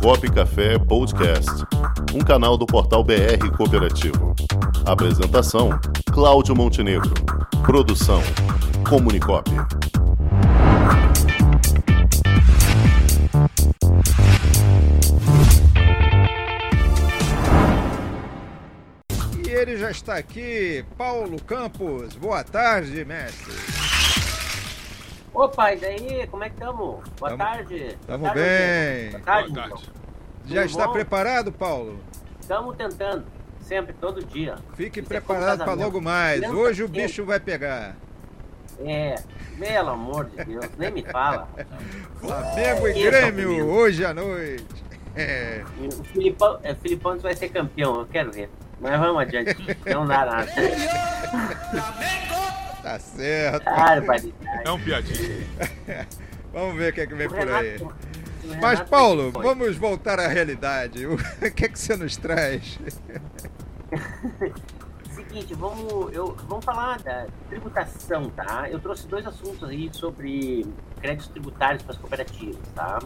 Comunicop Café Podcast, um canal do portal BR Cooperativo. Apresentação: Cláudio Montenegro. Produção: Comunicop. E ele já está aqui, Paulo Campos. Boa tarde, mestre. Opa, e daí? Como é que estamos? Boa Tamo- tarde. tamo Boa tarde, bem. Boa tarde, Boa tarde. Já Tudo está bom? preparado, Paulo? Estamos tentando, sempre, todo dia. Fique Isso é preparado como para logo mais. Criança Hoje o bicho vai pegar. É, pelo amor de Deus, nem me fala. Flamengo e Isso, Grêmio, hoje à noite. É. O Filipão, é, Filipão vai ser campeão, eu quero ver. Mas vamos adiante, não dá nada. Tá certo. Barbaridade. É um piadinho. Vamos ver o que é que vem O por aí. Renato- Mas, Paulo, vamos voltar à realidade. O que é que você nos traz? Seguinte, vamos, eu, vamos falar da tributação, tá? Eu trouxe dois assuntos aí sobre créditos tributários para as cooperativas, tá?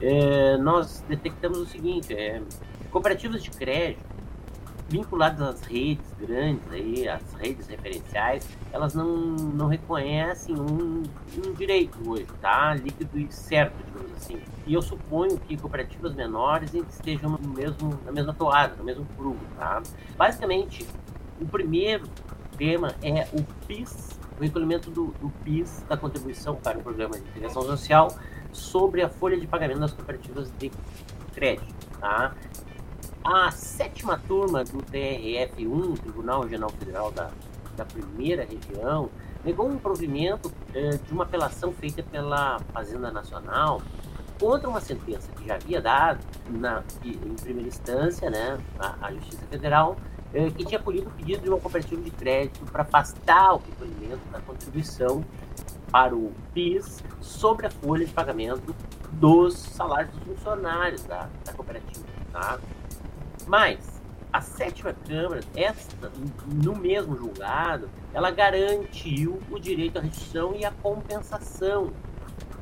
É, nós detectamos o seguinte, é, cooperativas de crédito vinculadas às redes grandes aí, às redes referenciais, elas não, não reconhecem um, um direito hoje, tá? Líquido e certo, digamos assim. E eu suponho que cooperativas menores estejam no mesmo, na mesma toada, no mesmo prumo, tá? Basicamente, o primeiro tema é o PIS, o recolhimento do, do PIS, da contribuição para o Programa de Integração Social, sobre a folha de pagamento das cooperativas de crédito. Tá? A sétima turma do TRF1, Tribunal Regional Federal da, da Primeira Região, negou um provimento eh, de uma apelação feita pela Fazenda Nacional contra uma sentença que já havia dado na, em primeira instância, né, a, a Justiça Federal, eh, que tinha acolhido o pedido de uma cooperativa de crédito para afastar o recolhimento da contribuição para o PIS sobre a folha de pagamento dos salários dos funcionários da, da cooperativa. Tá? Mas a sétima Câmara, esta, no mesmo julgado, ela garantiu o direito à restituição e à compensação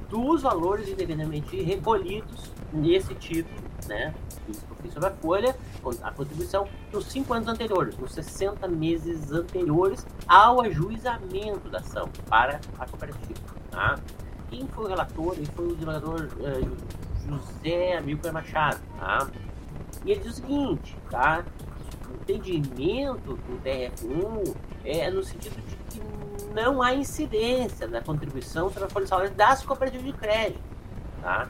dos valores indevidamente recolhidos nesse título, né? Isso sobre a folha, a contribuição, nos cinco anos anteriores, nos 60 meses anteriores ao ajuizamento da ação para a cooperativa. Tá? Quem foi o relator ele foi o desembargador eh, José Amilcar Machado. Tá? E ele diz o seguinte, tá? O entendimento do DF1 é no sentido de que não há incidência da contribuição sobre a folha salário das cooperativas de crédito, tá?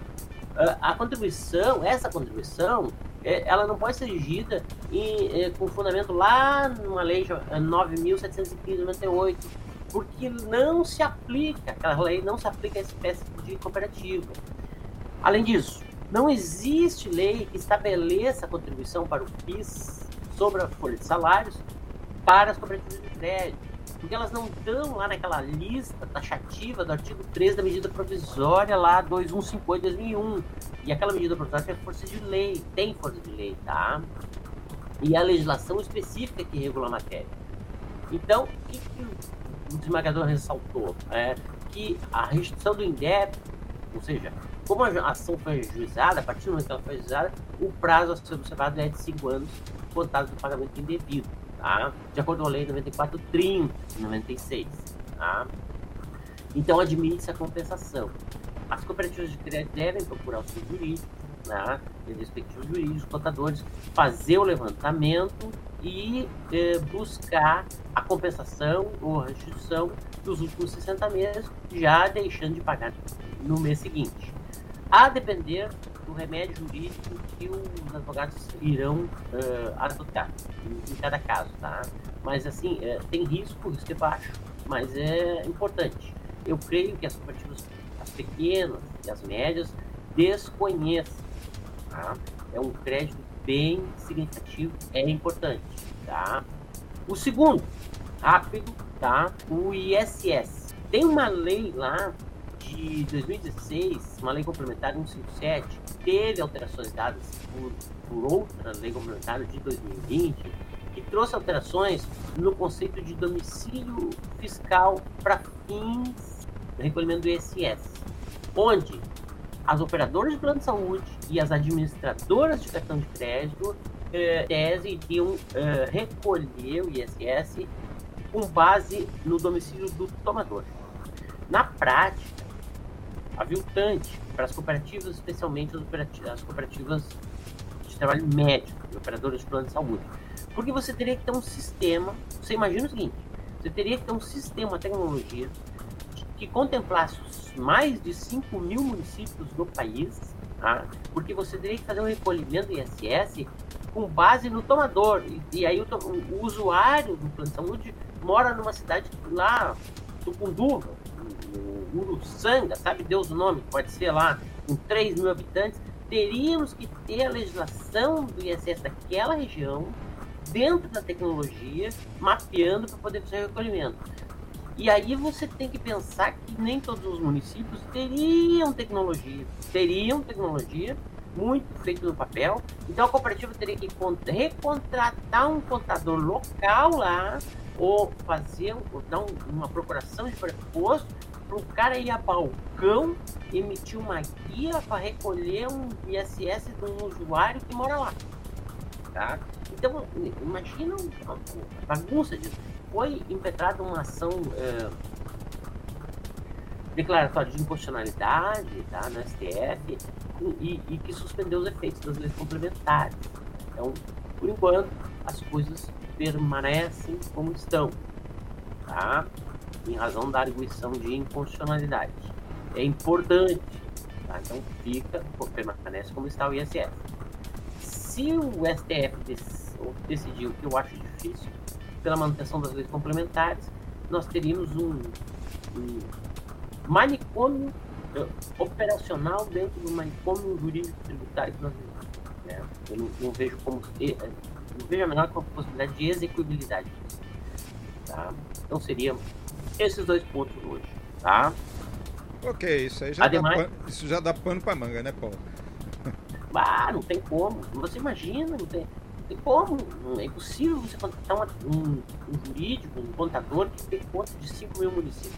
A a contribuição, essa contribuição, é, ela não pode ser exigida é, com fundamento lá numa lei cha- é, 9.715/98, porque não se aplica, aquela lei não se aplica a espécie de cooperativa. Além disso, não existe lei que estabeleça a contribuição para o PIS sobre a folha de salários para as cooperativas de crédito, porque elas não estão lá naquela lista taxativa do artigo 3 da medida provisória lá 2158-2001. E aquela medida provisória tem força de lei, tem força de lei, tá? E a legislação específica que regula a matéria. Então, o que, que o desembargador ressaltou? É que a restituição do INDEP, ou seja, como a ação foi ajuizada, a partir do momento que ela foi ajuizada, o prazo a ser observado é de 5 anos, contados do pagamento indevido, tá? De acordo com a lei 9430 de 96, tá? Então, admite-se a compensação. As cooperativas de crédito devem procurar o seu jurídico, né? Os respectivos jurídicos, contadores, fazer o levantamento e eh, buscar a compensação ou restituição dos últimos 60 meses, já deixando de pagar no mês seguinte. A depender do remédio jurídico que os advogados irão eh, adotar em, cada caso, tá? Mas assim, eh, tem risco, risco é baixo, mas é importante. Eu creio que as cooperativas, as pequenas e as médias, desconheçam, tá? É um crédito bem significativo, é importante, tá? O segundo, rápido, tá? O ISS. Tem uma lei lá de 2016, uma lei complementar 157, que teve alterações dadas por, por outra lei complementar de 2020, que trouxe alterações no conceito de domicílio fiscal para fins do recolhimento do ISS, onde as operadoras de plano de saúde e as administradoras de cartão de crédito eh, tese iriam eh, recolher o ISS com base no domicílio do tomador. Na prática, aviltante para as cooperativas, especialmente as cooperativas de trabalho médico operadoras de plano de saúde. Porque você teria que ter um sistema, você imagina o seguinte, você teria que ter um sistema, tecnologia que contemplasse mais de 5 mil municípios do país, tá? porque você teria que fazer um recolhimento do ISS com base no tomador. E, e aí o, o, usuário do plano de saúde mora numa cidade lá, Tucunduva, Uruçanga, sabe Deus o nome, pode ser lá, com 3 mil habitantes, teríamos que ter a legislação do ISS daquela região dentro da tecnologia, mapeando para poder fazer o recolhimento. E aí você tem que pensar que nem todos os municípios teriam tecnologia, teriam tecnologia muito feito no papel. Então a cooperativa teria que recontratar um contador local lá ou fazer ou dar uma procuração de preposto para o cara ir a balcão emitir uma guia para recolher um ISS de um usuário que mora lá. Tá? Então, imagina a bagunça disso. Foi impetrada uma ação é, declaratória de inconstitucionalidade tá, no STF e, e, que suspendeu os efeitos das leis complementares. Então, por enquanto, as coisas permanecem como estão, tá? Em razão da arguição de inconstitucionalidade. É importante, tá? então fica, permanece como está o ISS. Se o STF decidiu, que eu acho difícil, pela manutenção das leis complementares, nós teríamos um, um manicômio uh, operacional dentro do manicômio jurídico tributário que nós vivemos. Né? Eu não, não, vejo como eh, não vejo a menor possibilidade de execuibilidade. Tá? Então seria esses dois pontos hoje, tá? Ok, isso aí já, Ademais, dá, pano, isso já dá pano pra manga, né, Paulo? Ah, não tem como. Você imagina, não tem, não tem como. Não é impossível você contratar um, um, jurídico, um contador que tem conta de 5 mil municípios.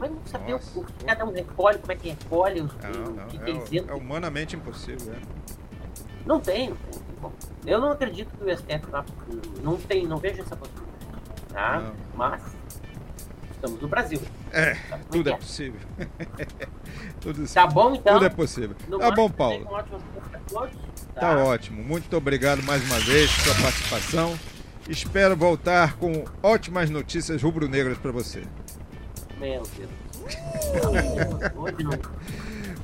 Mas não saber Nossa, o, que cada um recolhe, como é que recolhe, os, não, não, o que, é, que é, humanamente impossível, é. Não tem, não tem, não tem Eu não acredito que o STF não tem, não vejo essa possibilidade. Tá? Mas estamos no Brasil. É, tudo é, é possível. tudo, tá bom, então? Tudo é possível. Tá bom, Paulo. Tá. tá ótimo. Muito obrigado mais uma vez pela sua participação. Espero voltar com ótimas notícias rubro-negras para você. Meu Deus.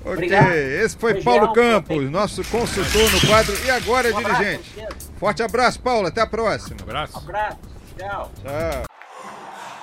ok, Obrigado. esse foi Beijão, Paulo Campos, nosso consultor no quadro E Agora um Dirigente. Forte abraço, Paulo. Até a próxima. Um abraço. Um abraço. Tchau. Tchau.